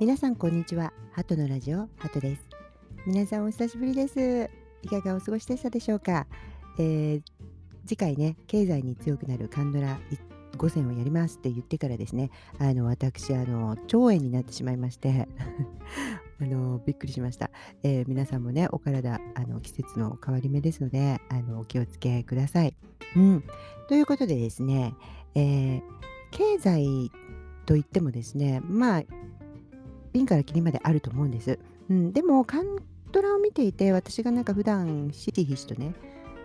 皆さんこんにちは。ハトのラジオハトです。皆さんお久しぶりです。いかがお過ごしでしたでしょうか、えー、次回ね経済に強くなるカンドラ5選をやりますって言ってからですね。あの私あの腸炎になってしまいまして。あのびっくりしました、えー、皆さんもねお体あの季節の変わり目ですのであのお気をつけください、うん、ということでですね、えー、経済といってもですねまあピンからキリまであると思うんです。うん、でもカンドラを見ていて私がなんか普段ひしひしとね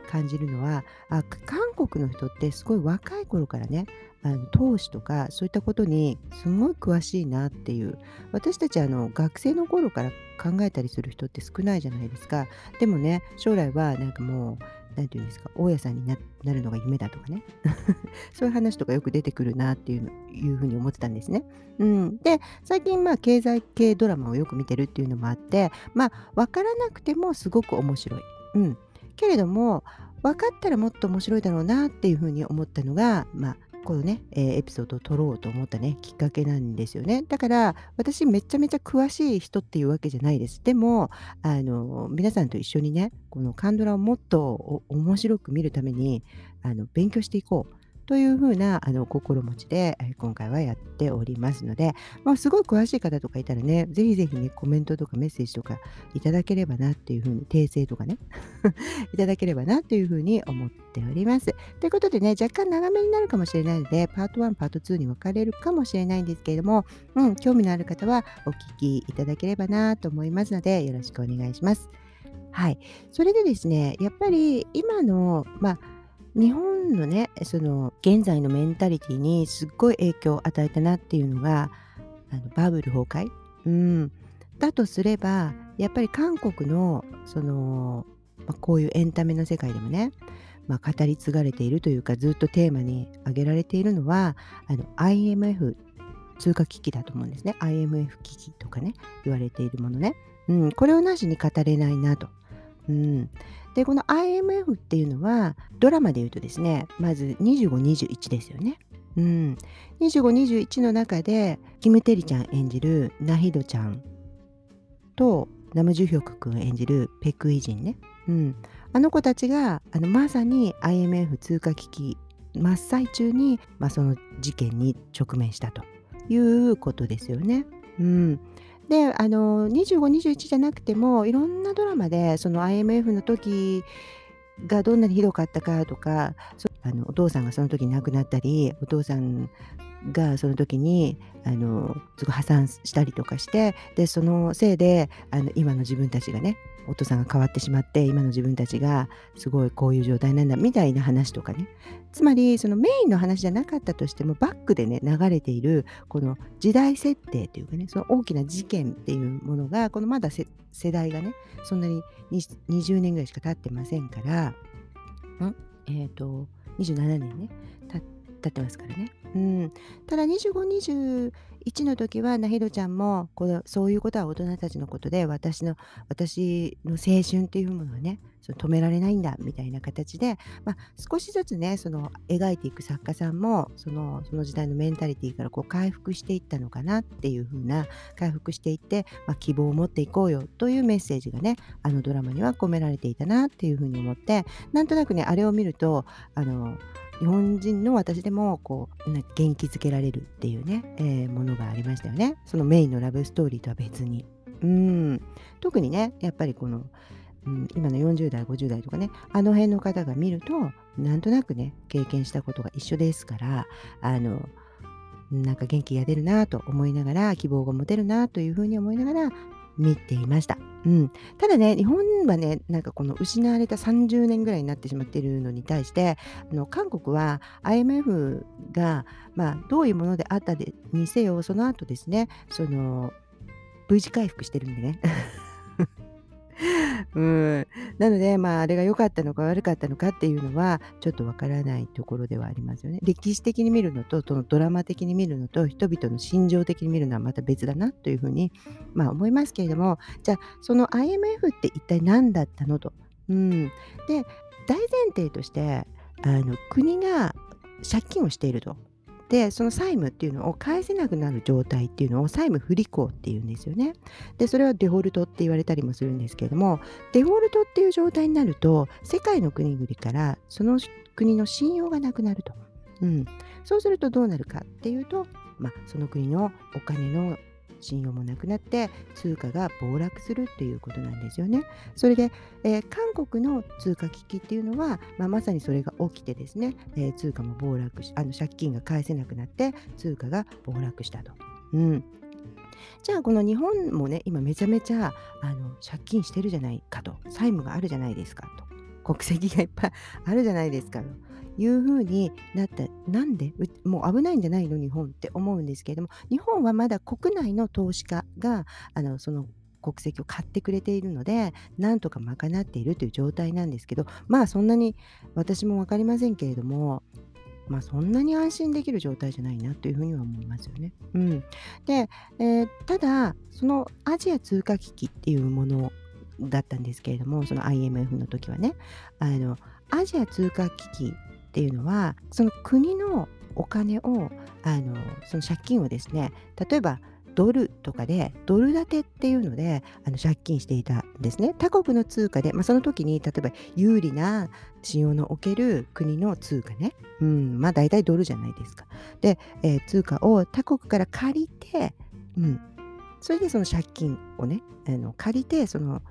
感じるのはあ韓国の人ってすごい若い頃からねあの投資とかそういったことにすごい詳しいなっていう私たちあの学生の頃から考えたりする人って少ないじゃないですかでもね将来はなんかもう何て言うんですか大家さんになるのが夢だとかね そういう話とかよく出てくるなっていうのいうふうに思ってたんですね。うん、で最近まあ経済系ドラマをよく見てるっていうのもあってまあ分からなくてもすごく面白い。うん、けれども分かったらもっと面白いだろうなっていうふうに思ったのが、まあ、このね、えー、エピソードを撮ろうと思ったねきっかけなんですよね。だから私めちゃめちゃ詳しい人っていうわけじゃないです。でもあの皆さんと一緒にねこのカンドラをもっと面白く見るためにあの勉強していこう。というふうなあの心持ちで今回はやっておりますので、まあ、すごい詳しい方とかいたらね、ぜひぜひね、コメントとかメッセージとかいただければなっていうふうに、訂正とかね、いただければなというふうに思っております。ということでね、若干長めになるかもしれないので、パート1、パート2に分かれるかもしれないんですけれども、うん、興味のある方はお聞きいただければなと思いますので、よろしくお願いします。はい。それでですね、やっぱり今の、まあ、日本のねその現在のメンタリティにすっごい影響を与えたなっていうのがあのバブル崩壊、うん、だとすればやっぱり韓国のその、まあ、こういうエンタメの世界でもね、まあ、語り継がれているというかずっとテーマに挙げられているのはあの IMF 通貨危機だと思うんですね。IMF 危機とかね言われているものね、うん、これをなしに語れないなと。うん、でこの IMF っていうのはドラマで言うとですねまず2521ですよね。うん、2521の中でキム・テリちゃん演じるナヒドちゃんとナム・ジュヒョク君演じるペクイジンね、うん、あの子たちがあのまさに IMF 通貨危機真っ最中に、まあ、その事件に直面したということですよね。うん、であの2521じゃなくてもいろんなドラマでその IMF の時がどんなにひどかったかとかあのお父さんがその時亡くなったりお父さんがその時にあのすごい破産したりとかしてでそのせいであの今の自分たちがねお父さんが変わってしまって今の自分たちがすごいこういう状態なんだみたいな話とかねつまりそのメインの話じゃなかったとしてもバックでね流れているこの時代設定というかねその大きな事件っていうものがこのまだ世代がねそんなに20年ぐらいしか経ってませんからんえっ、ー、と27年ね経ってますからね。うん、ただ2521の時はナヒドちゃんもこのそういうことは大人たちのことで私の私の青春っていうものをねその止められないんだみたいな形で、まあ、少しずつねその描いていく作家さんもそのその時代のメンタリティーからこう回復していったのかなっていう風な回復していって、まあ、希望を持っていこうよというメッセージがねあのドラマには込められていたなっていう風に思ってなんとなくねあれを見るとあの日本人の私でもこう元気づけられるっていうね、えー、ものがありましたよね。そのメインのラブストーリーとは別に。うん。特にねやっぱりこの、うん、今の40代50代とかねあの辺の方が見るとなんとなくね経験したことが一緒ですからあのなんか元気が出るなと思いながら希望が持てるなというふうに思いながら見ていました。うん、ただね日本はねなんかこの失われた30年ぐらいになってしまっているのに対してあの韓国は IMF が、まあ、どういうものであったにせよその後ですねその V 字回復してるんでねうん。なので、まあ、あれが良かったのか悪かったのかっていうのは、ちょっとわからないところではありますよね。歴史的に見るのと、そのドラマ的に見るのと、人々の心情的に見るのはまた別だなというふうに、まあ、思いますけれども、じゃあ、その IMF って一体何だったのと。うん。で、大前提として、あの国が借金をしていると。でその債務っていうのを返せなくなる状態っていうのを債務不履行っていうんですよね。でそれはデフォルトって言われたりもするんですけれどもデフォルトっていう状態になると世界の国々からその国の信用がなくなると。うん、そうするとどうなるかっていうと、まあ、その国のお金の信用もなくなって通貨が暴落するっていうことなんですよね。それで、えー、韓国の通貨危機っていうのは、まあ、まさにそれが起きてですね、えー、通貨も暴落しあの借金が返せなくなって通貨が暴落したと。うんじゃあこの日本もね今めちゃめちゃあの借金してるじゃないかと債務があるじゃないですかと国籍がいっぱいあるじゃないですかというふうになったなんで？もう危ないんじゃないの日本って思うんですけれども日本はまだ国内の投資家があのその国籍を買ってくれているのでなんとか賄っているという状態なんですけどまあそんなに私も分かりませんけれどもまあそんなに安心できる状態じゃないなというふうには思いますよね。うん、で、えー、ただそのアジア通貨危機っていうものだったんですけれどもその IMF の時はねあのアジア通貨危機っていうのはその国のお金をあのその借金をですね例えばドルとかでドル建てっていうのであの借金していたんですね。他国の通貨で、まあ、その時に例えば有利な信用のおける国の通貨ね、うん、まあ大体ドルじゃないですか。で、えー、通貨を他国から借りて、うん、それでその借金をねあの借りてその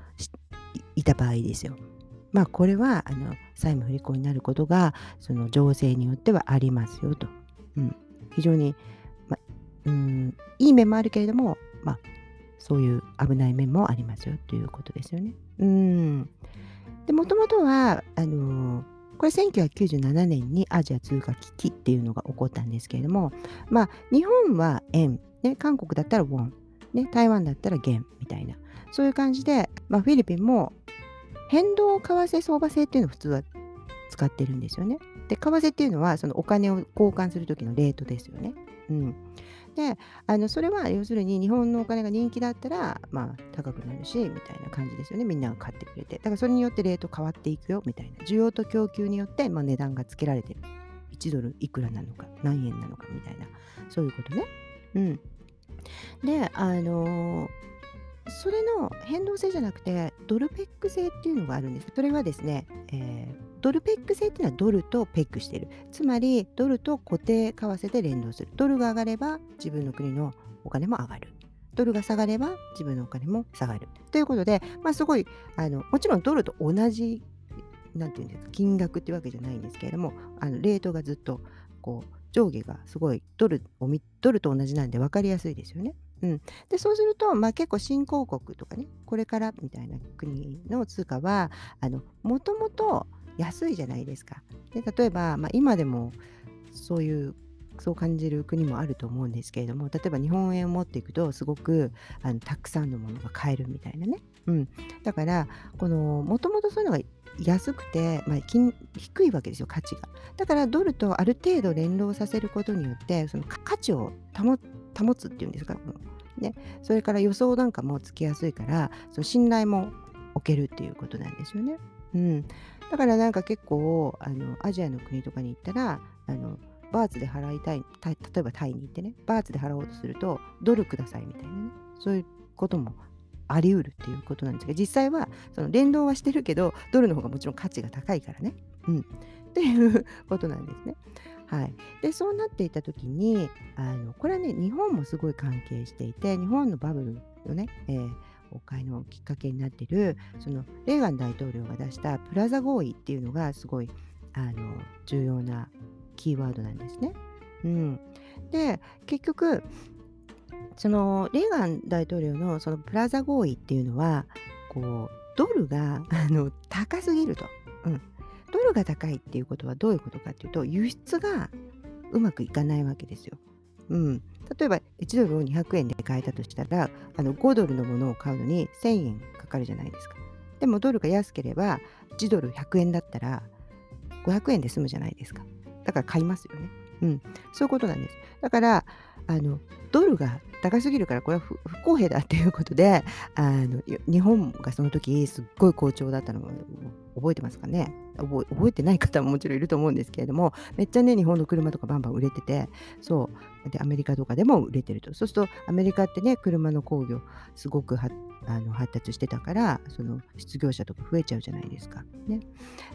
いた場合ですよ。まあこれはあの債務不履行になることがその情勢によってはありますよと。うん、非常に、ま、うんいい面もあるけれども、まあ、そういう危ない面もありますよということですよね。うん、でもともとはあのこれ1997年にアジア通貨危機っていうのが起こったんですけれども、まあ、日本は円、ね、韓国だったらウォン、ね、台湾だったら元みたいなそういう感じで、まあ、フィリピンも変動為替相場制っていうのを普通は使ってるんですよね。で、為替っていうのはそのお金を交換する時のレートですよね。うん。で、あのそれは要するに日本のお金が人気だったら、まあ高くなるし、みたいな感じですよね。みんなが買ってくれて。だからそれによってレート変わっていくよ、みたいな。需要と供給によって、まあ、値段がつけられてる。1ドルいくらなのか、何円なのか、みたいな。そういうことね。うん。で、あのーそれの変動性じゃなくてドルペック制っていうのがあるんです。それはですね、えー、ドルペック制っていうのはドルとペックしてる。つまりドルと固定為替で連動する。ドルが上がれば自分の国のお金も上がる。ドルが下がれば自分のお金も下がる。ということで、まあ、すごいあのもちろんドルと同じなんていうんですか金額っていうわけじゃないんですけれどもあのレートがずっとこう上下がすごいドルドルと同じなんで分かりやすいですよね。うん、でそうすると、まあ、結構新興国とかねこれからみたいな国の通貨はもともと安いじゃないですか。で例えば、まあ、今でもそういうそう感じる国もあると思うんですけれども例えば日本円を持っていくとすごくあのたくさんのものが買えるみたいなね、うん、だからこのもともとそういうのが安くて、まあ、低いわけですよ価値が。だからドルとある程度連動させることによってその価値を保って保つっていうんですかね、それから予想なんかもつきやすいからその信頼も置けるっていうことなんですよね。うん、だからなんか結構あのアジアの国とかに行ったらあのバーツで払いたい例えばタイに行ってねバーツで払おうとするとドルくださいみたいなねそういうこともあり得るっていうことなんですが実際はその連動はしてるけどドルの方がもちろん価値が高いからね。うん、っていうことなんですね。はい、でそうなっていた時にあのこれはね日本もすごい関係していて日本のバブルのね、えー、崩壊のきっかけになっているそのレーガン大統領が出したプラザ合意っていうのがすごいあの重要なキーワードなんですね。うん、で結局そのレーガン大統領のそのプラザ合意っていうのはこうドルがあの高すぎると。うんドルが高いっていうことはどういうことかっていうと輸出がうまくいかないわけですよ。うん、例えば1ドルを200円で買えたとしたらあの5ドルのものを買うのに1000円かかるじゃないですか。でもドルが安ければ1ドル100円だったら500円で済むじゃないですか。だから買いますよね。うん、そういうことなんです。だからあのドルが高すぎるからこれは不公平だっていうことであの日本がその時すっごい好調だったのを覚えてますかね？覚えてない方ももちろんいると思うんですけれどもめっちゃね日本の車とかバンバン売れててそうでアメリカとかでも売れてるとそうするとアメリカってね車の工業すごくあの発達してたからその失業者とか増えちゃうじゃないですか。ね、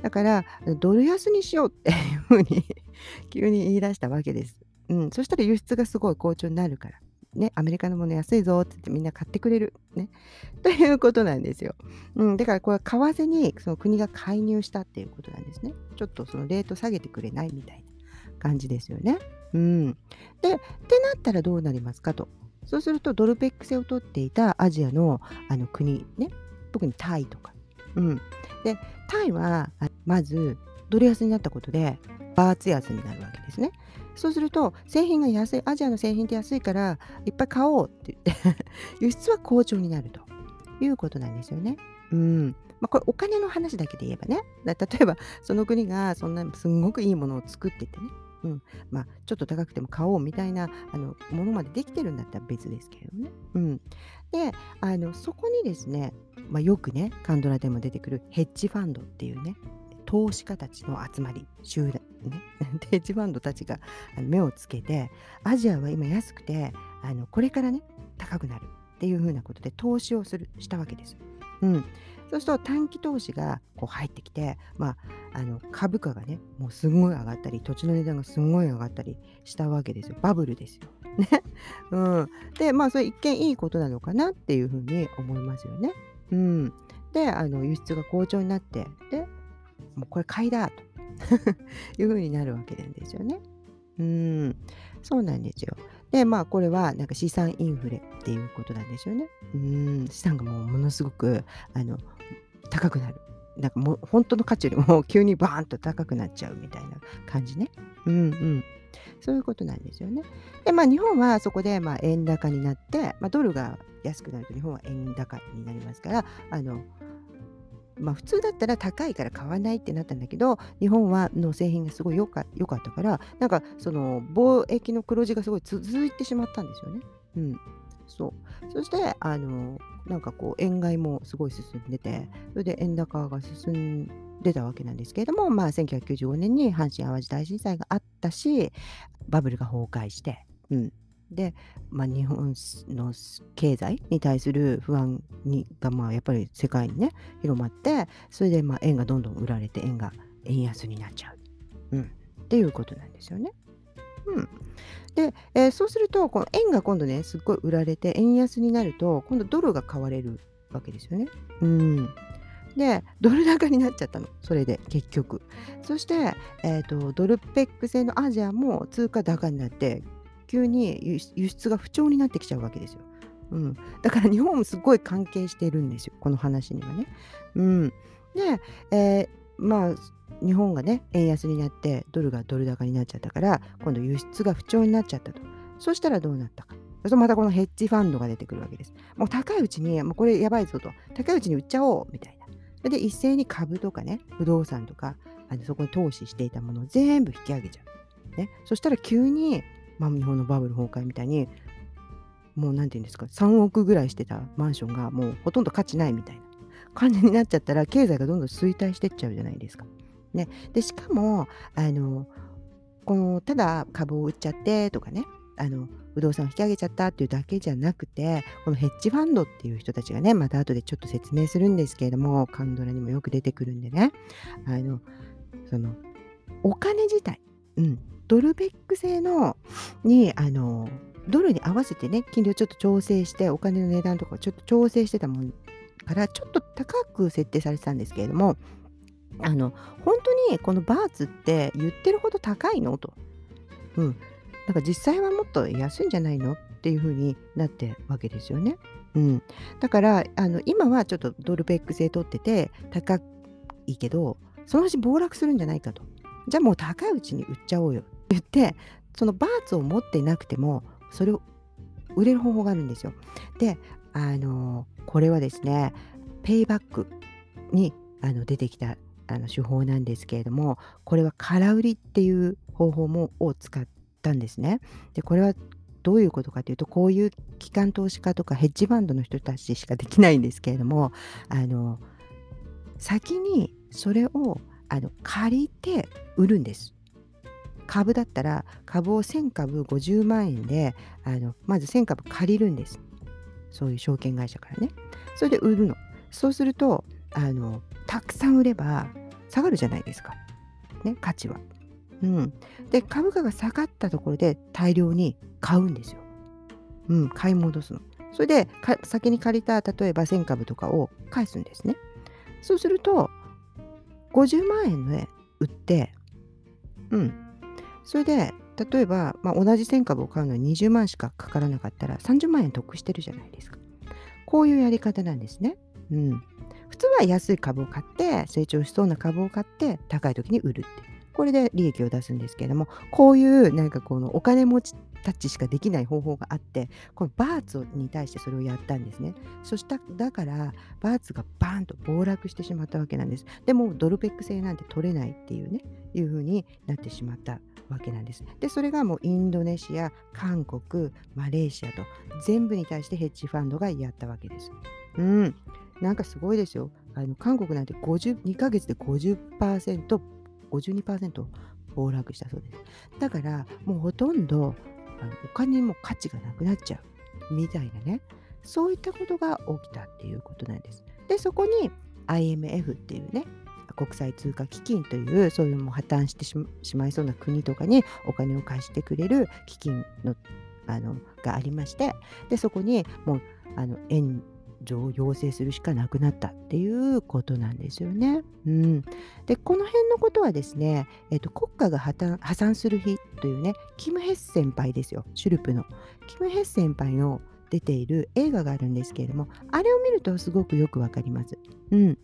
だからドル安にしようっていうふうに 急に言い出したわけです。うん、そしたら輸出がすごい好調になるから。ね、アメリカのもの安いぞって言ってみんな買ってくれる。ね。ということなんですよ。うん、だからこれは為替にその国が介入したっていうことなんですね。ちょっとそのレート下げてくれないみたいな感じですよね。うん。で、ってなったらどうなりますかと。そうするとドルペック制を取っていたアジアのあの国ね、特にタイとか。うん。で、タイはまずドル安になったことでバーツ安になるわけですね。そうすると製品が安いアジアの製品って安いからいっぱい買おうって言って輸出は好調になるということなんですよね。うん。まあ、これお金の話だけで言えばね。例えばその国がそんなすんごくいいものを作っててね。うん。まあ、ちょっと高くても買おうみたいなあのものまでできてるんだったら別ですけどね。うん、であのそこにですね、まあ、よくねカンドラでも出てくるヘッジファンドっていうね投資家たちの集まり集団ねヘッジファンドたちが目をつけてアジアは今安くてあのこれからね高くなるっていうふうなことで投資をするしたわけです。うん、そうすると短期投資がこう入ってきて、まあ、あの株価がねもうすごい上がったり土地の値段がすごい上がったりしたわけですよバブルですよ。ねうん、でまあそれ一見いいことなのかなっていうふうに思いますよね。うん、であの輸出が好調になってでもうこれ買いだと いうふうになるわけなんですよね。うん、そうなんですよ。で、まあ、これはなんか資産インフレっていうことなんですよね。うん、資産がもうものすごくあの高くなる。なんかもう本当の価値よりも急にバーンと高くなっちゃうみたいな感じね。うんうん。そういうことなんですよね。で、まあ、日本はそこでまあ円高になって、まあ、ドルが安くなると日本は円高になりますから、あのまあ、普通だったら高いから買わないってなったんだけど日本はの製品がすごい良かかったからなんかその貿易の黒字がすごい続いてしまったんですよね。うん、そう。そしてあのなんかこう円買いもすごい進んでてそれで円高が進んでたわけなんですけれども、まあ、1995年に阪神・淡路大震災があったしバブルが崩壊して、うん、で、まあ、日本の経済に対する不安にが、まあ、やっぱり世界にね広まってそれでまあ円がどんどん売られて円が円安になっちゃう、うん、っていうことなんですよね。うん、で、えー、そうするとこの円が今度ねすっごい売られて円安になると今度ドルが買われるわけですよね。うん。でドル高になっちゃったの。それで結局。そして、えーとドルペック製のアジアも通貨高になって急に輸出が不調になってきちゃうわけですよ。うん、だから日本もすごい関係しているんですよこの話にはね。うん、で、えー、まあ日本がね円安になってドルがドル高になっちゃったから今度輸出が不調になっちゃったと。そしたらどうなったか。そまたこのヘッジファンドが出てくるわけです。もう高いうちに、もうこれやばいぞと。高いうちに売っちゃおうみたいなそれ。で、一斉に株とかね、不動産とか、あのそこに投資していたものを全部引き上げちゃう。ね、そしたら急にまあ、日本のバブル崩壊みたいにもう何て言うんですか3億ぐらいしてたマンションがもうほとんど価値ないみたいな感じになっちゃったら経済がどんどん衰退してっちゃうじゃないですか。ね、でしかもあのこのただ株を売っちゃってとかねあの不動産を引き上げちゃったっていうだけじゃなくてこのヘッジファンドっていう人たちがねまた後でちょっと説明するんですけれどもカンドラにもよく出てくるんでね。あのそのお金自体、うん、ドルベック製のにあのドルに合わせてね金利をちょっと調整してお金の値段とかをちょっと調整してたもんからちょっと高く設定されてたんですけれどもあの本当にこのバーツって言ってるほど高いの？と。うん。なんか実際はもっと安いんじゃないの？っていう風になってわけですよね。うん。だからあの今はちょっとドルベック製取ってて高いけどそのうち暴落するんじゃないかと。じゃあもう高いうちに売っちゃおうよ言ってそのバーツを持ってなくてもそれを売れる方法があるんですよ。であのこれはですねペイバックにあの出てきたあの手法なんですけれどもこれは空売りっていう方法もを使ったんですね。でこれはどういうことかというとこういう機関投資家とかヘッジファンドの人たちしかできないんですけれどもあの先にそれをあの借りて売るんです。株だったら株を1000株50万円であのまず1000株借りるんです。そういう証券会社からね。それで売るの。そうするとあのたくさん売れば下がるじゃないですか。ね、価値は。うん。で、株価が下がったところで大量に買うんですよ。うん、買い戻すの。それで先に借りた例えば1000株とかを返すんですね。そうすると50万円で売ってうんそれで例えば、まあ、同じ1000株を買うのに20万しかかからなかったら30万円得してるじゃないですか。こういうやり方なんですね。うん、普通は安い株を買って成長しそうな株を買って高い時に売るってこれで利益を出すんですけれどもこういうなんかこのお金持ちたちしかできない方法があってこのバーツに対してそれをやったんですね。そしただからバーツがバーンと暴落してしまったわけなんです。でもドルペック製なんて取れないっていうねいう風になってしまった。わけなんです。でそれがもうインドネシア韓国マレーシアと全部に対してヘッジファンドがやったわけです。うん。なんかすごいですよ。あの韓国なんて52ヶ月で50%、52%暴落したそうです。だからもうほとんどあのお金も価値がなくなっちゃう。みたいなね。そういったことが起きたっていうことなんです。でそこに IMF っていうね国際通貨基金というそういうも破綻してしまいそうな国とかにお金を貸してくれる基金のあのがありましてでそこにもうあの円助を要請するしかなくなったっていうことなんですよね。うん、でこの辺のことはですね、えっと、国家が破産する日というねキム・ヘッセ先輩ですよシュルプの。キム・ヘッセ先輩の出ている映画があるんですけれどもあれを見るとすごくよくわかります。うん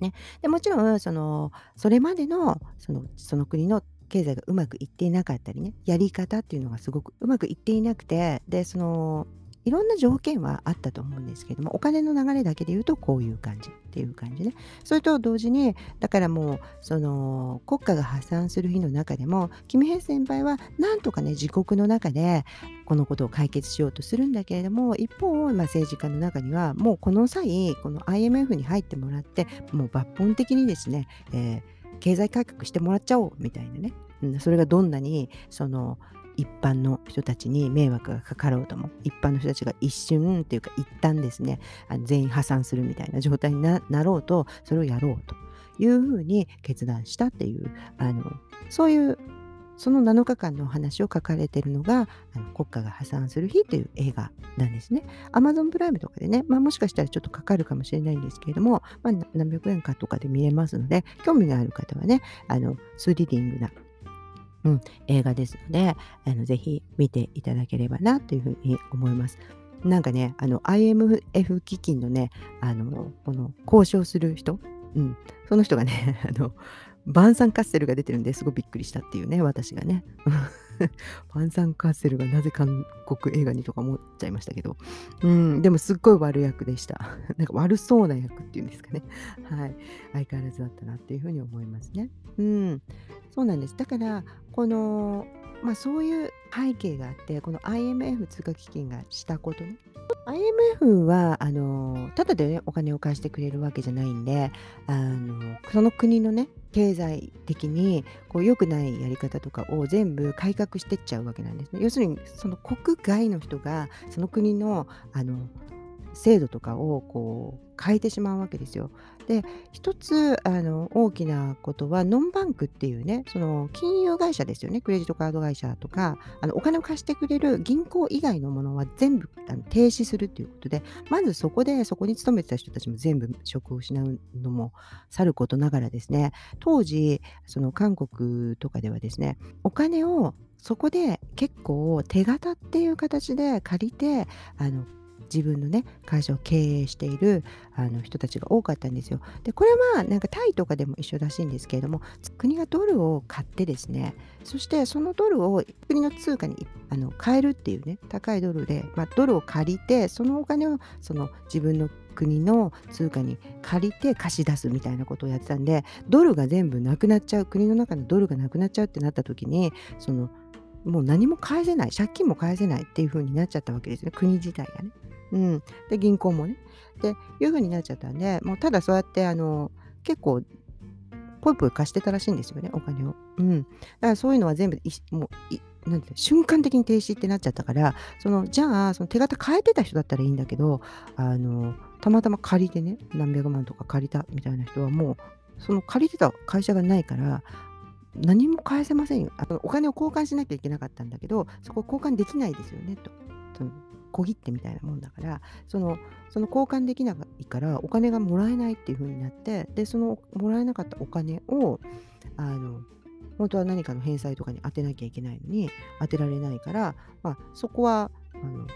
ね、でもちろんそのそれまでのそのその国の経済がうまくいっていなかったりねやり方っていうのがすごくうまくいっていなくてでそのいろんな条件はあったと思うんですけどもお金の流れだけで言うとこういう感じっていう感じね。それと同時にだからもうその国家が破産する日の中でもキム・ヘイ先輩はなんとかね自国の中でこのことを解決しようとするんだけれども一方、まあ、政治家の中にはもうこの際この IMF に入ってもらってもう抜本的にですね、えー、経済改革してもらっちゃおうみたいなね、うん、それがどんなにその一般の人たちに迷惑がかかろうとも一般の人たちが一瞬っていうか一旦ですね全員破産するみたいな状態になろうとそれをやろうというふうに決断したっていうあのそういうその7日間のお話を書かれているのがあの国家が破産する日という映画なんですね。Amazon プライムとかでね、まあ、もしかしたらちょっとかかるかもしれないんですけれども、まあ、何百円かとかで見れますので、興味がある方はね、あのスリリングなうん、映画ですので、あのぜひ見ていただければなというふうに思います。なんかね、あの IMF 基金のね、あのこの交渉する人、うん、その人がね、あの晩餐カッセルが出てるんですごいびっくりしたっていうね、私がね。ファンサンカーセルがなぜ韓国映画にとか思っちゃいましたけど、うん、でもすっごい悪役でした。なんか悪そうな役っていうんですかね。はい。相変わらずだったなっていうふうに思いますね。うん。そうなんです。だから、この、まあそういう背景があって、この IMF 通貨基金がしたことね。IMF はあのただで、ね、お金を貸してくれるわけじゃないんであのその国のね経済的にこう良くないやり方とかを全部改革してっちゃうわけなんですね。要するにその国外の人がその国のあの制度とかをこう変えてしまうわけですよ。で一つあの大きなことはノンバンクっていうねその金融会社ですよね。クレジットカード会社とかあのお金を貸してくれる銀行以外のものは全部あの停止するっていうことでまずそこでそこに勤めてた人たちも全部職を失うのもさることながらですね。当時その韓国とかではですねお金をそこで結構手形っていう形で借りてあの自分のね会社を経営しているあの人たちが多かったんですよ。でこれはなんかタイとかでも一緒らしいんですけれども国がドルを買ってですねそしてそのドルを国の通貨にあの変えるっていうね高いドルで、まあ、ドルを借りてそのお金をその自分の国の通貨に借りて貸し出すみたいなことをやってたんでドルが全部なくなっちゃう国の中のドルがなくなっちゃうってなった時にそのもう何も返せない、借金も返せないっていう風になっちゃったわけですね、国自体がね。うん。で、銀行もね。で、いう風になっちゃったんで、もうただそうやって、あの、結構、ぽいぽい貸してたらしいんですよね、お金を。うん。だからそういうのは全部、もう、なんて瞬間的に停止ってなっちゃったからそのじゃあその手形変えてた人だったらいいんだけどあのたまたま借りてね何百万とか借りたみたいな人はもうその借りてた会社がないから何も返せませんよあのお金を交換しなきゃいけなかったんだけどそこ交換できないですよねと小切手みたいなもんだからそのその交換できないからお金がもらえないっていう風になってでそのもらえなかったお金をあの本当は何かの返済とかに当てなきゃいけないのに当てられないから、まあ、そこはあの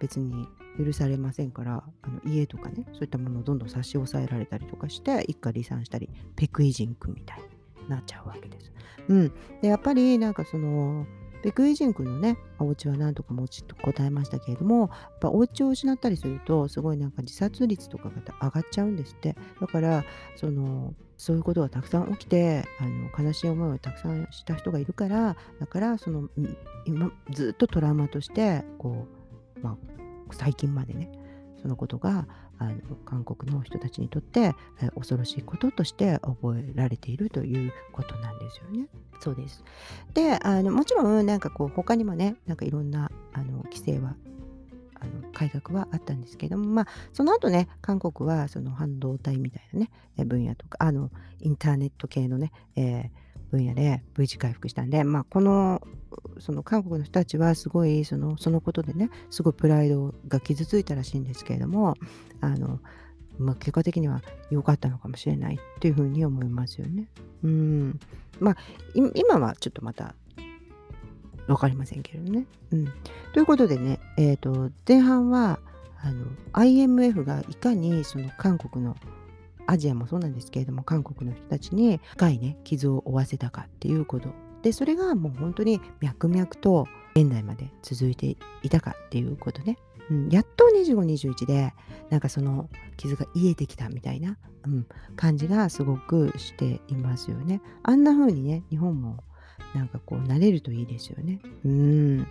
別に許されませんからあの家とかねそういったものをどんどん差し押さえられたりとかして一家離散したりペクイ人君みたいになっちゃうわけです。うん、でやっぱりなんかそのペクイジン君のね、お家は何とか持ちと答えましたけれども、やっぱお家を失ったりすると、すごいなんか自殺率とかが上がっちゃうんですって。だから、その、そういうことがたくさん起きて、あの悲しい思いをたくさんした人がいるから、だから、その、今、ずっとトラウマとして、こう、まあ、最近までね、そのことがあの韓国の人たちにとって、え恐ろしいこととして覚えられているということなんですよね。そうです。で、あのもちろんなんかこう他にもね、なんかいろんなあの規制はあの改革はあったんですけども、まあ、その後ね、韓国はその半導体みたいなね、分野とか、あの、インターネット系のね、えー、分野で V 字回復したんで、まあ、このその韓国の人たちはすごいそのそのことでねすごいプライドが傷ついたらしいんですけれどもあの、まあ、結果的には良かったのかもしれないっていうふうに思いますよね。うんまあ今はちょっとまた分かりませんけどね。うん、ということでね、えーと、前半はあの IMF がいかにその韓国のアジアもそうなんですけれども韓国の人たちに深いね傷を負わせたかっていうこと。でそれがもう本当に脈々と現代まで続いていたかっていうことね、うん、やっと2521でなんかその傷が癒えてきたみたいな、うん、感じがすごくしていますよね。あんな風にね日本もなんかこうなれるといいですよね。うん。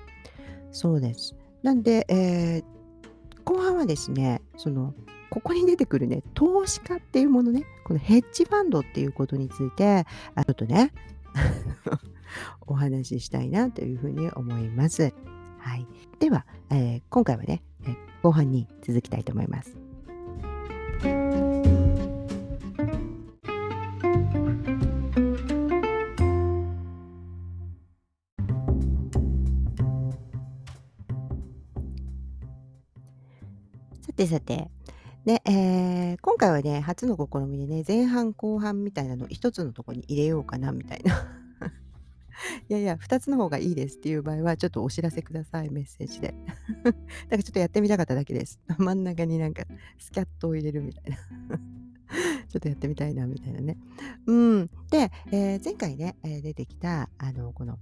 そうです。なんで、えー、後半はですねそのここに出てくるね、投資家っていうものね、このヘッジファンドっていうことについて、ちょっとね、お話ししたいなというふうに思います。はい。では、えー、今回はね、え後半に続きたいと思います。さてさて、で、えー、今回はね、初の試みでね、前半後半みたいなの一つのとこに入れようかなみたいな。いやいや、2つの方がいいですっていう場合は、ちょっとお知らせください、メッセージで。だからちょっとやってみたかっただけです。真ん中になんかスキャットを入れるみたいな。ちょっとやってみたいな、みたいなね。うん。で、えー、前回ね、え、出てきた、あの、この、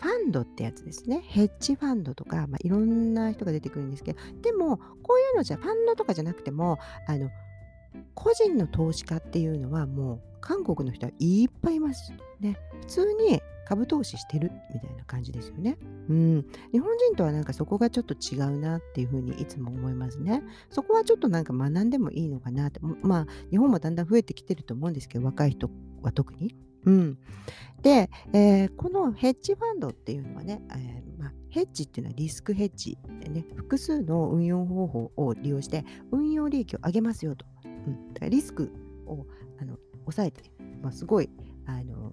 ファンドってやつですね。ヘッジファンドとか、まあ、いろんな人が出てくるんですけど、でも、こういうのじゃ、ファンドとかじゃなくても、あの、個人の投資家っていうのはもう韓国の人はいっぱいいます。ね。普通に株投資してるみたいな感じですよね。うん。日本人とはなんかそこがちょっと違うなっていうふうにいつも思いますね。そこはちょっとなんか学んでもいいのかなって。まあ、日本もだんだん増えてきてると思うんですけど、若い人は特に。うん、で、えー、このヘッジファンドっていうのはね、えー、まあ、ヘッジっていうのはリスクヘッジでね、複数の運用方法を利用して運用利益を上げますよと。うん、だからリスクをあの抑えて、まあ、すごいあの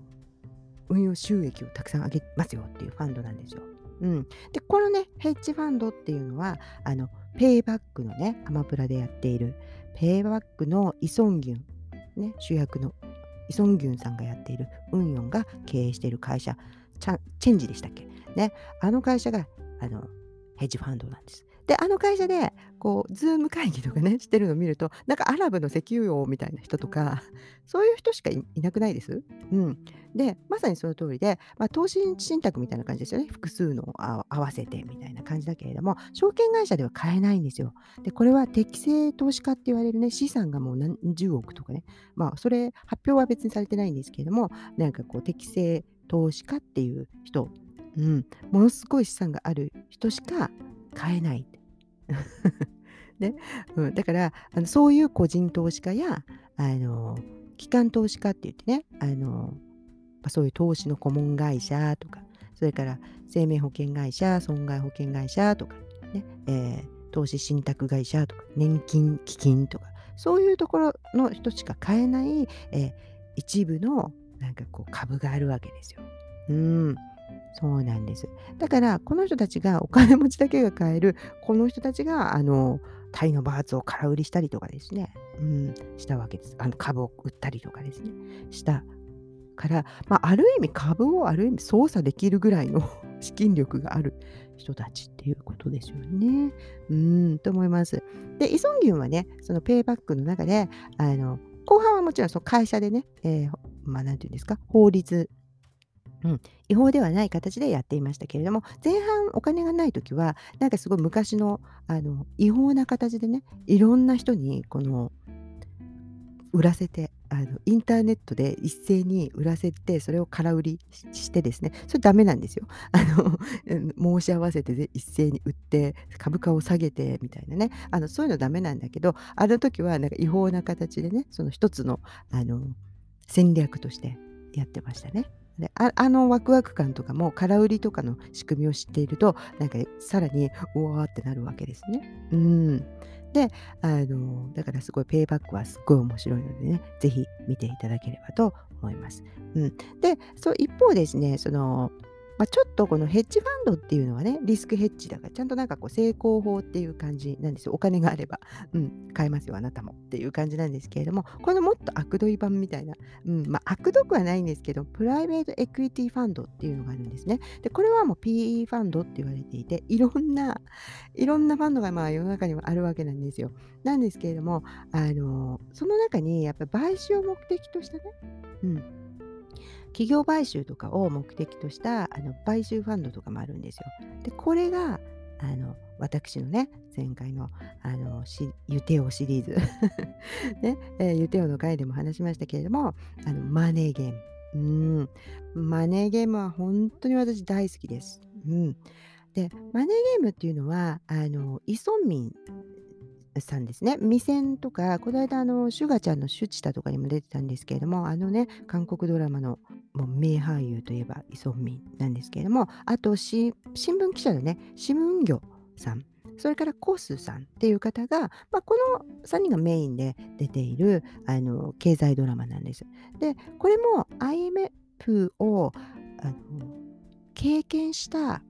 運用収益をたくさん上げますよっていうファンドなんですよ。うん、でこのねヘッジファンドっていうのはあのペイバックのねアマプラでやっているペイバックのイソンギュン、ね、主役のイソンギュンさんがやっているウンヨンが経営している会社、チェンジでしたっけ？ね、あの会社があのヘッジファンドなんです。で、あの会社で、こう、ズーム会議とかね、してるのを見ると、なんかアラブの石油王みたいな人とか、そういう人しかいなくないです？うん。で、まさにその通りで、まあ、投資信託みたいな感じですよね。複数の合わせてみたいな感じだけれども、証券会社では買えないんですよ。で、これは適正投資家って言われるね、資産がもう何十億とかね、まあ、それ、発表は別にされてないんですけれども、なんかこう、適正投資家っていう人うん、ものすごい資産がある人しか買えない。ねうん、だからあのそういう個人投資家やあの機関投資家って言ってねあのそういう投資の顧問会社とかそれから生命保険会社損害保険会社とか、ねえー、投資信託会社とか年金基金とかそういうところの人しか買えない、えー、一部のなんかこう株があるわけですよ。うん。そうなんです。だから、この人たちがお金持ちだけが買える、この人たちが、あの、タイのバーツを空売りしたりとかですね、うん、したわけです。あの株を売ったりとかですね、したから、まあ、ある意味株をある意味操作できるぐらいの 資金力がある人たちっていうことですよね。うん、と思います。で、イソンギュンはね、そのペイバックの中で、あの、後半はもちろんその会社でね、えー、まあ、なんていうんですか、法律うん、違法ではない形でやっていましたけれども前半お金がない時はなんかすごい昔のあの違法な形でねいろんな人にこの売らせてあのインターネットで一斉に売らせてそれを空売りしてですねそれダメなんですよ。あの 申し合わせて一斉に売って株価を下げてみたいなね。あのそういうのダメなんだけどあの時はなんか違法な形でねその一つのあの戦略としてやってましたね。でああのワクワク感とかも空売りとかの仕組みを知っているとなんかさらにうわーってなるわけですね。うん、であのだからすごいペイバックはすごい面白いのでね是非見ていただければと思います。うん、でそ一方ですねそのまあ、ちょっとこのヘッジファンドっていうのはね、リスクヘッジだから、ちゃんとなんかこう成功法っていう感じなんですよ。お金があれば、うん、買えますよ、あなたもっていう感じなんですけれども、このもっと悪どい版みたいな、うん、まあ、悪どくはないんですけど、プライベートエクイティファンドっていうのがあるんですね。で、これはもう PE ファンドって言われていて、いろんな、いろんなファンドがまあ世の中にはあるわけなんですよ。なんですけれども、あの、その中にやっぱり買収を目的としたね、うん、企業買収とかを目的としたあの買収ファンドとかもあるんですよ。で、これがあの私のね、前回のあのユテオシリーズ ね、えー、ユテオの回でも話しましたけれども、あのマネーゲーム。うん、マネーゲームは本当に私大好きです。うん、で、マネーゲームっていうのは、あのイソンミンさんですね。未線とか、この間、あの、シュガちゃんのシュチタとかにも出てたんですけれども、あのね、韓国ドラマのもう名俳優といえばイ・ソンミンなんですけれども、あと新聞記者のね、シム・ンギョさん、それからコスさんっていう方が、まあ、この3人がメインで出ているあの経済ドラマなんです。で、これも IMF をあの経験した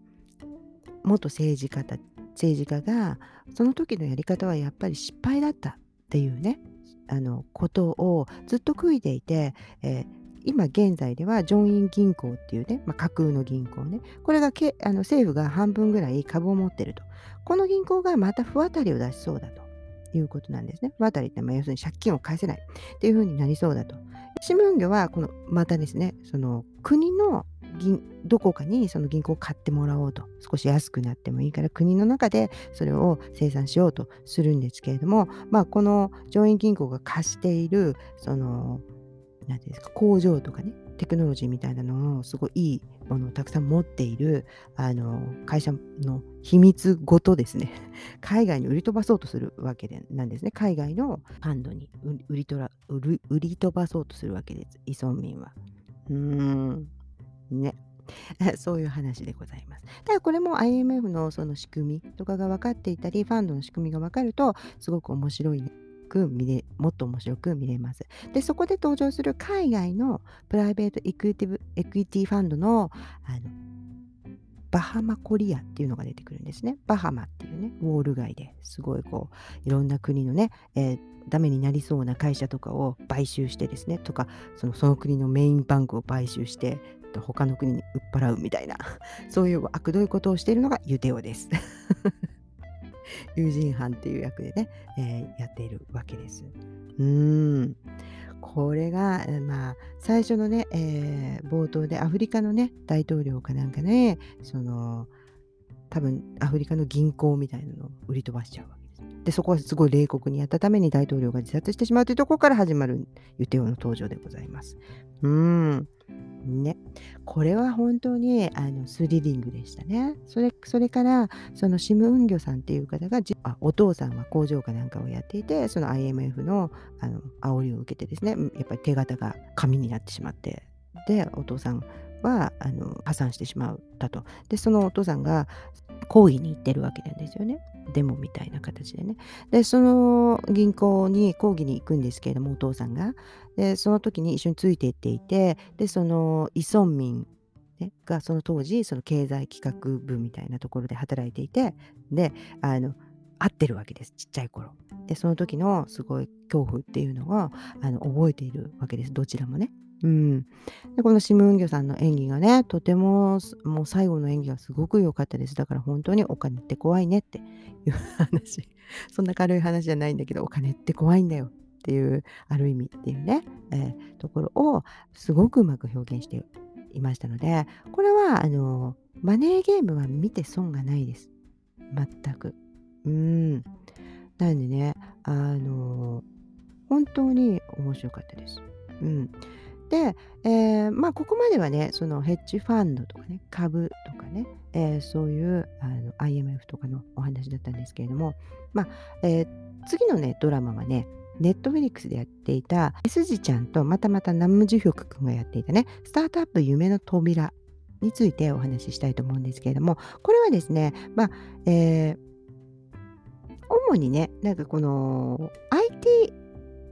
元政治家たち政治家がその時のやり方はやっぱり失敗だったっていうねあのことをずっと悔いていて、えー、今現在ではジョンイン銀行っていうね、まあ、架空の銀行ねこれがけあの政府が半分ぐらい株を持ってると。この銀行がまた不渡りを出しそうだということなんですね。不渡りってまあ要するに借金を返せないっていうふうになりそうだと。新聞業はこのまたですねその国の銀どこかにその銀行を買ってもらおうと。少し安くなってもいいから国の中でそれを生産しようとするんですけれども、まあ、この上院銀行が貸しているその何て言うんですか工場とかねテクノロジーみたいなのをすごいいいものをたくさん持っているあの会社の秘密ごとですね。海外に売り飛ばそうとするわけでなんですね。海外のファンドに売り売り飛ばそうとするわけです。イソンミンは。うーん。ね。そういう話でございます。ただこれも IMF のその仕組みとかが分かっていたり、ファンドの仕組みが分かると、すごく面白い、ね、く見れ、もっと面白く見れます。で、そこで登場する海外のプライベートエクイティブエクイティファンドのあのバハマコリアっていうのが出てくるんですね。バハマっていうね、ウォール街ですごいこう、いろんな国のね、えー、ダメになりそうな会社とかを買収してですね、とか、そのその国のメインバンクを買収して、と他の国に売っ払うみたいな、そういう悪どいことをしているのがユテオです。友人犯っていう役でね、えー、やっているわけです。うーん。これが、まあ、最初のね、えー、冒頭でアフリカのね、大統領かなんかね、その、多分アフリカの銀行みたいなのを売り飛ばしちゃうわで。そこはすごい冷酷にやったために大統領が自殺してしまうというところから始まるユテオの登場でございます。うん。ね。これは本当にあのスリリングでしたね。それそれからそのシム・ウンギョさんっていう方があお父さんは工場かなんかをやっていてその IMF のあの煽りを受けてですねやっぱり手形が紙になってしまってでお父さんはあの破産してしまったと。でそのお父さんが抗議に行ってるわけなんですよね。デモみたいな形でね。で、その銀行に抗議に行くんですけれども、お父さんが。で、その時に一緒についていっていて、で、そのイ・ソンミン、がその当時、その経済企画部みたいなところで働いていて、で、あの、会ってるわけです、ちっちゃい頃。で、その時のすごい恐怖っていうのをあの覚えているわけです、どちらもね。うん、でこのシム・ウンギョさんの演技がねとてももう最後の演技がすごく良かったです。だから本当にお金って怖いねっていう 話。そんな軽い話じゃないんだけどお金って怖いんだよっていうある意味っていうね、えー、ところをすごくうまく表現していましたのでこれはあのマネーゲームは見て損がないです。全く。うん。なんでねあの本当に面白かったです。うん。で、えー、まあ、ここまではね、そのヘッジファンドとかね、株とかね、えー、そういうあの IMF とかのお話だったんですけれども、まあ、えー、次のね、ドラマはね、ネットフィリックスでやっていた、S ジちゃんとまたまたナムジュヒョク君がやっていたね、スタートアップ夢の扉についてお話ししたいと思うんですけれども、これはですね、まあ、えー、主にね、なんかこの IT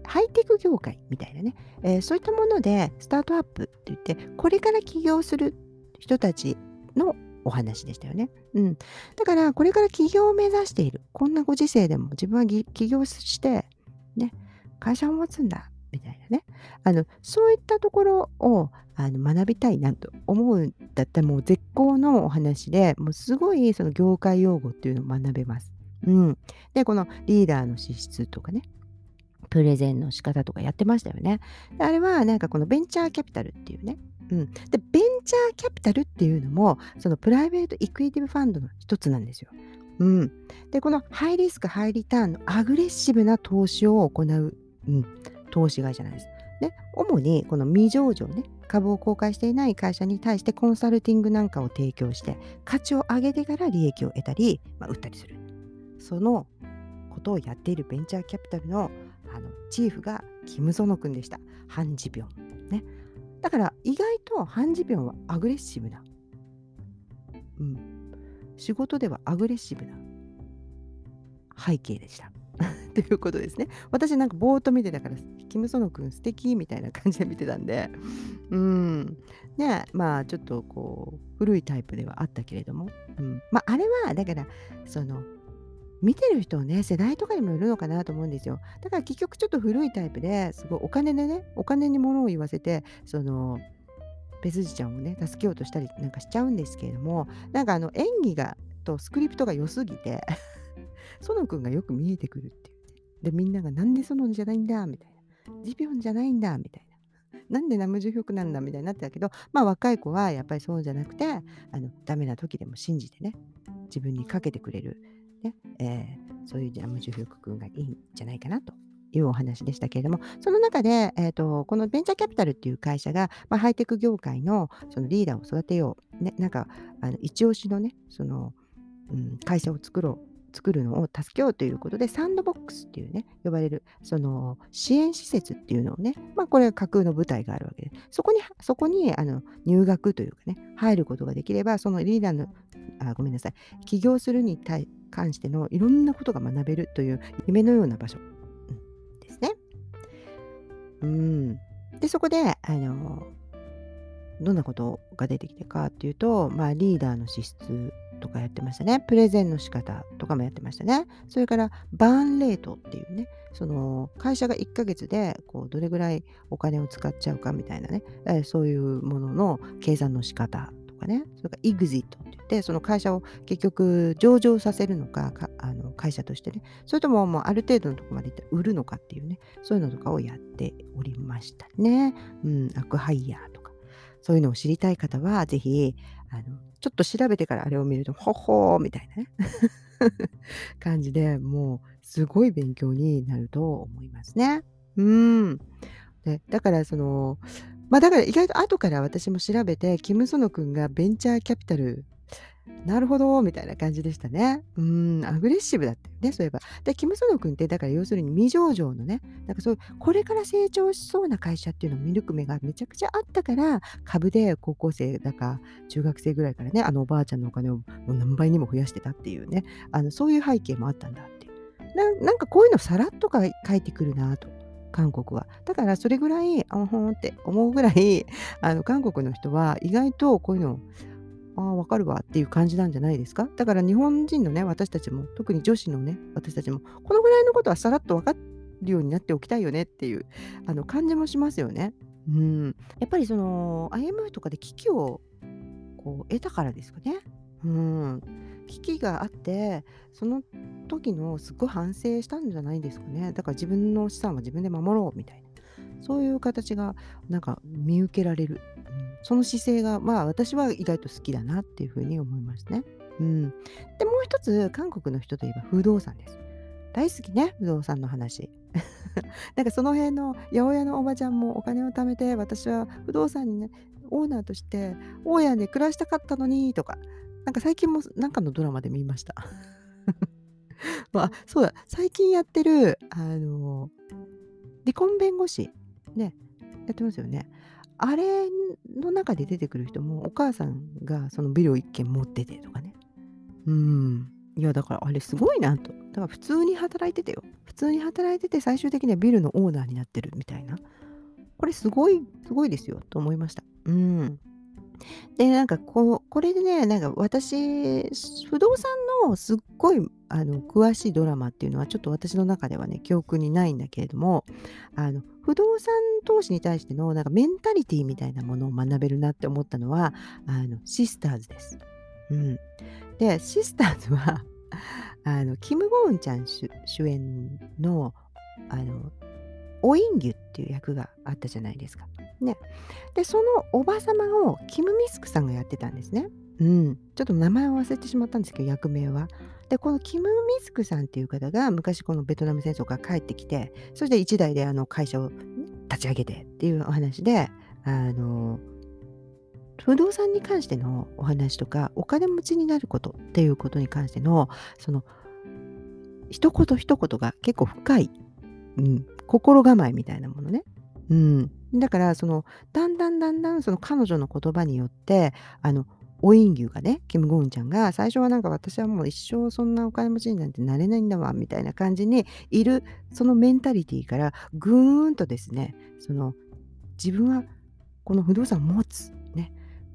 ハイテク業界みたいなね、えー、そういったものでスタートアップって言って、これから起業する人たちのお話でしたよね。うん。だから、これから起業を目指している。こんなご時世でも自分は起業して、ね、会社を持つんだ、みたいなね。あの、そういったところをあの学びたいなと思うんだったら、もう絶好のお話で、もうすごいその業界用語っていうのを学べます。うん。で、このリーダーの資質とかね、プレゼンの仕方とかやってましたよね。あれはなんかこのベンチャーキャピタルっていうね、うん、でベンチャーキャピタルっていうのもそのプライベートイクイティブファンドの一つなんですよ。うん、でこのハイリスクハイリターンのアグレッシブな投資を行う、うん、投資会社なんです。で主にこの未上場ね株を公開していない会社に対してコンサルティングなんかを提供して価値を上げてから利益を得たり、まあ、売ったりするそのことをやっているベンチャーキャピタルのあのチーフがキム・ソノ君でした。ハン・ジビョン。ね。だから意外とハン・ジビョンはアグレッシブな。うん。仕事ではアグレッシブな背景でした。ということですね。私なんかぼーっと見てたから、キム・ソノ君素敵みたいな感じで見てたんで、うん。ねまあちょっとこう、古いタイプではあったけれども、うん。まああれは、だから、その、見てる人をね、世代とかにもよるのかなと思うんですよ。だから結局ちょっと古いタイプですごいお金でね、お金に物を言わせて、その、ペスジちゃんをね、助けようとしたりなんかしちゃうんですけれども、なんかあの演技がとスクリプトが良すぎて 園くんがよく見えてくるっていう、ね。で、みんながなんで園じゃないんだみたいな。ジピョンじゃないんだみたいな。なんでナムジュヒョクなんだみたいになってたけど、まあ若い子はやっぱりそうじゃなくて、あのダメな時でも信じてね、自分にかけてくれるね、えー、そういうジャムジュフク君がいいんじゃないかなというお話でしたけれども、その中で、えーと、このベンチャーキャピタルっていう会社が、まあ、ハイテク業界のそのリーダーを育てよう、ね、なんかあの一押しのね、その、うん、会社を作ろう作るのを助けようということで、サンドボックスっていうね、呼ばれる、その支援施設っていうのをね、まあこれ架空の舞台があるわけで、そこに、そこにあの入学というかね、入ることができれば、そのリーダーの、あごめんなさい、起業するに対関してのいろんなことが学べるという夢のような場所、うん、ですね。うん。で、そこで、あの、どんなことが出てきたかっていうと、まあ、リーダーの資質とかやってましたね。プレゼンの仕方とかもやってましたね。それから、バーンレートっていうね、その会社が1ヶ月でこうどれぐらいお金を使っちゃうかみたいなね、えそういうものの計算の仕方かね、それから EXIT って言って、その会社を結局上場させるのか、かあの会社としてね、それとももうある程度のとこまでいって売るのかっていうね、そういうのとかをやっておりましたね。うん、アクハイヤーとか。そういうのを知りたい方は、ぜひ、あのちょっと調べてからあれを見ると、ほほーみたいなね。感じでもうすごい勉強になると思いますね。うん。でだからそのまあだから意外と後から私も調べてキム・ソノ君がベンチャーキャピタルなるほど、みたいな感じでしたね。うん、アグレッシブだったよね、そういえば。で、キム・ソノ君って、だから要するに未上場のね、なんかそう、これから成長しそうな会社っていうのを見抜く目がめちゃくちゃあったから、株で高校生だか、中学生ぐらいからね、あのおばあちゃんのお金をもう何倍にも増やしてたっていうね、あのそういう背景もあったんだって。ななんかこういうのさらっとか書いてくるなと。韓国は。だからそれぐらい、あほんって思うぐらい、あの韓国の人は意外とこういうのああ、わかるわっていう感じなんじゃないですか？だから日本人のね、私たちも、特に女子のね、私たちも、このぐらいのことはさらっと分かるようになっておきたいよねっていうあの感じもしますよね。うん。やっぱりその IMF とかで危機をこう得たからですかね。うん。危機があって、その時のすごい反省したんじゃないですかね。だから自分の資産は自分で守ろうみたいな。そういう形がなんか見受けられる、うん、その姿勢がまあ私は意外と好きだなっていうふうに思いますね。うん、でもう一つ韓国の人といえば不動産です。大好きね不動産の話。なんかその辺の八百屋のおばちゃんもお金を貯めて私は不動産にねオーナーとして大家で暮らしたかったのにとかなんか最近もなんかのドラマで見ました。まあ、そうだ最近やってるあの離婚弁護士ね、やってますよね。あれの中で出てくる人もお母さんがそのビルを一軒持っててとかね。うん。いやだからあれすごいなと。だから普通に働いててよ。普通に働いてて最終的にはビルのオーナーになってるみたいな。これすごい、すごいですよと思いました。うん。で、なんかこうこれでね、なんか私、不動産のすっごいあの詳しいドラマっていうのはちょっと私の中ではね、記憶にないんだけれども、あの不動産投資に対してのなんかメンタリティーみたいなものを学べるなって思ったのは、あのシスターズです。うん、で、シスターズは あのキム・ゴーンちゃん主演のあのおインギュっていう役があったじゃないですか。ね。で、そのおば様をキム・ミスクさんがやってたんですね。うん。ちょっと名前を忘れてしまったんですけど、役名は。で、このキム・ミスクさんっていう方が昔このベトナム戦争から帰ってきて、そして一代であの会社を立ち上げてっていうお話で、あの、不動産に関してのお話とか、お金持ちになることっていうことに関しての、その、一言一言が結構深い、うん、心構えみたいなものね。うん。だから、その、だんだんだんだん、その彼女の言葉によって、あの、おインギュがね、キム・ゴンちゃんが、最初はなんか私はもう一生そんなお金持ちになんてなれないんだわ、みたいな感じにいる、そのメンタリティーから、ぐーんとですね、その、自分はこの不動産を持つ、ね、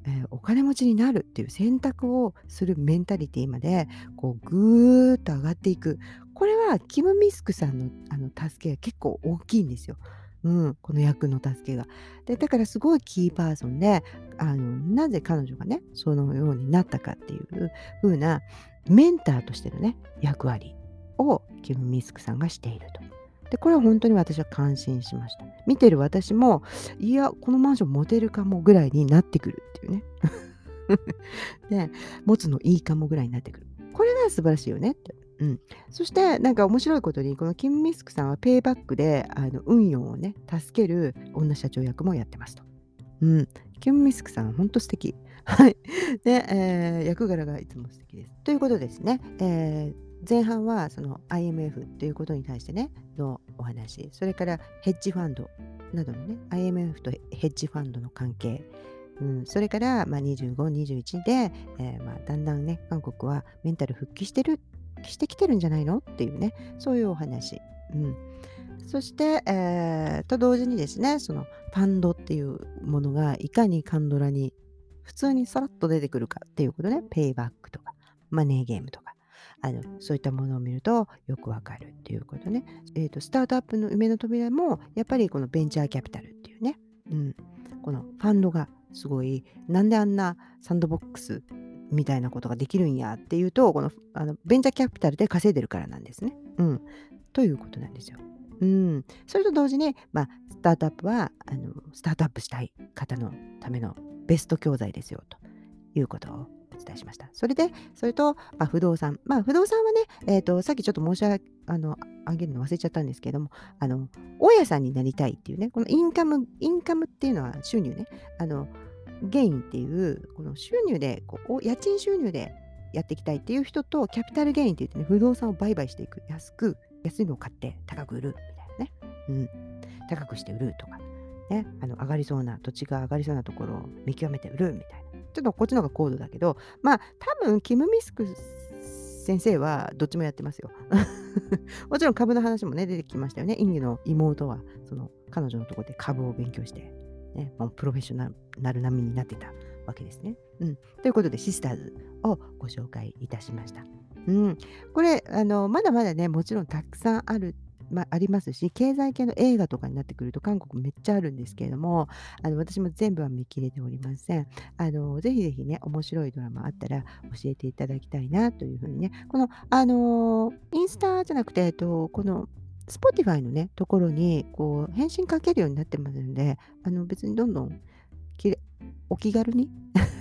え、お金持ちになるっていう選択をするメンタリティまで、こう、ぐーっと上がっていく。これはキム・ミスクさんのあの助けが結構大きいんですよ。うん、この役の助けが。でだからすごいキーパーソンであのなぜ彼女がねそのようになったかっていう風なメンターとしてのね役割をキム・ミスクさんがしていると。でこれは本当に私は感心しました。見てる私もいやこのマンション持てるかもぐらいになってくるっていうね。で 持つのいいかもぐらいになってくる。これが素晴らしいよねって。うん、そしてなんか面白いことにこのキム・ミスクさんはペイバックであの運用をね助ける女社長役もやってますと。うん、キム・ミスクさん本当素敵。はい。で、えー、役柄がいつも素敵です。ということですね。えー前半はその IMF ということに対してねのお話それからヘッジファンドなどのね IMF とヘッジファンドの関係、うん、それから、まあ、25、21で、えー、まあ、だんだんね韓国はメンタル復帰してるしてきてるんじゃないの？っていうね、そういうお話。うん、そして、えー、と同時にですね、そのファンドっていうものがいかにカンドラに普通にさらっと出てくるかっていうことね、ペイバックとか、マネーゲームとか、あのそういったものを見るとよくわかるっていうことね。えーと、スタートアップの夢の扉もやっぱりこのベンチャーキャピタルっていうね、うん、このファンドがすごいなんであんなサンドボックスみたいなことができるんやっていうとこのあのベンチャーキャピタルで稼いでるからなんですね。うん、ということなんですよ。うん、それと同時に、まあ、スタートアップはあのスタートアップしたい方のためのベスト教材ですよということをお伝えしました。それで、それと、まあ、不動産。まあ、不動産はね、えっ、ー、と、さっきちょっと申し上げ、あの、あげるの忘れちゃったんですけども、あの、大家さんになりたいっていうね、このインカム、インカムっていうのは収入ね、あの、ゲインっていう、この収入で、こう家賃収入でやっていきたいっていう人と、キャピタルゲインって言ってね、不動産を売買していく。安く、安いのを買って高く売るみたいなね。うん。高くして売るとか。ね、あの上がりそうな土地が上がりそうなところを見極めて売るみたいなちょっとこっちの方が高度だけどまあ多分キム・ミスク先生はどっちもやってますよ もちろん株の話もね出てきましたよねインゲの妹はその彼女のところで株を勉強して、ね、もうプロフェッショナル並みになってたわけですね。うん、ということでシスターズをご紹介いたしました。うん、これあのまだまだねもちろんたくさんあるまあ、りますし経済系の映画とかになってくると韓国めっちゃあるんですけれどもあの私も全部は見切れておりませんあのぜひぜひね面白いドラマあったら教えていただきたいなというふうにねこのあのインスタじゃなくて、えっと、この Spotify のねところにこう返信かけるようになってますのであの別にどんどんお気軽に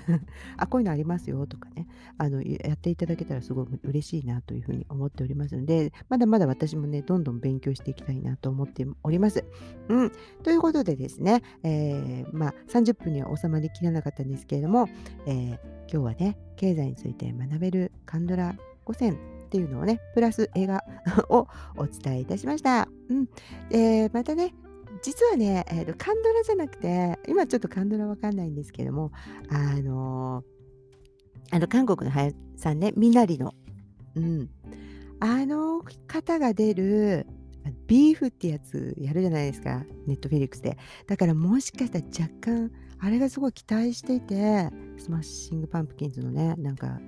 あ、こういうのありますよとかね、あの、やっていただけたらすごい嬉しいなというふうに思っておりますので、まだまだ私もね、どんどん勉強していきたいなと思っております。うん。ということでですね、えー、まあ、30分には収まりきらなかったんですけれども、えー、今日はね、経済について学べるカンドラ5選っていうのをね、プラス映画 をお伝えいたしました。うん。えー、またね、実はね、えーと、カンドラじゃなくて、今ちょっとカンドラわかんないんですけども、あのー、あの韓国の俳優さんね、ミナリの、うん、あの方が出るビーフってやつやるじゃないですか、ネットフリックスで。だからもしかしたら若干、あれがすごい期待していて、スマッシングパンプキンズのね、なんか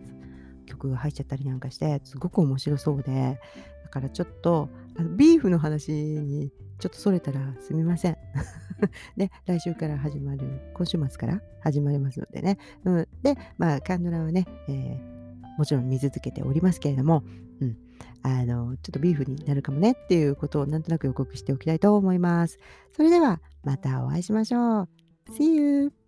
曲が入っちゃったりなんかして、すごく面白そうで、だからちょっと、あのビーフの話にちょっとそれたらすみません。で、来週から始まる、今週末から始まりますのでね。うん、で、まあ、カンドラはね、えー、もちろん水漬けておりますけれども、うん、あの、ちょっとビーフになるかもねっていうことをなんとなく予告しておきたいと思います。それでは、またお会いしましょう。See you!